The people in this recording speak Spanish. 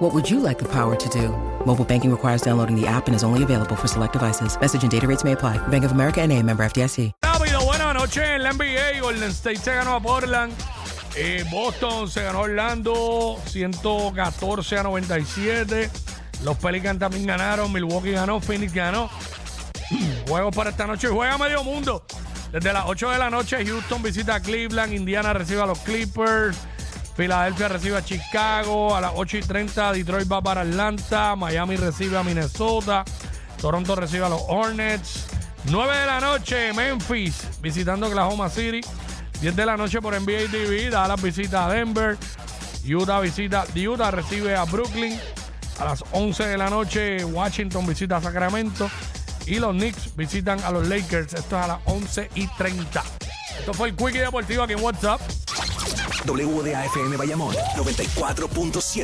What would you like the power to do? Mobile banking requires downloading the app and is only available for select devices. Message and data rates may apply. Bank of America and a member FDIC. Rápido, noches en la NBA. Golden State se ganó a Portland. Eh, Boston se ganó a Orlando 114 a 97. Los Pelicans también ganaron. Milwaukee ganó. Phoenix ganó. Juegos para esta noche. Juega medio mundo. Desde las 8 de la noche, Houston visita a Cleveland. Indiana recibe a los Clippers. Filadelfia recibe a Chicago. A las 8 y 30, Detroit va para Atlanta. Miami recibe a Minnesota. Toronto recibe a los Hornets. 9 de la noche, Memphis visitando Oklahoma City. 10 de la noche por NBA TV. Dallas visita a Denver. Utah visita. Utah recibe a Brooklyn. A las 11 de la noche, Washington visita a Sacramento. Y los Knicks visitan a los Lakers. Esto es a las 11 y 30. Esto fue el Quickie Deportivo aquí en WhatsApp. WDAFM Bayamón 94.7.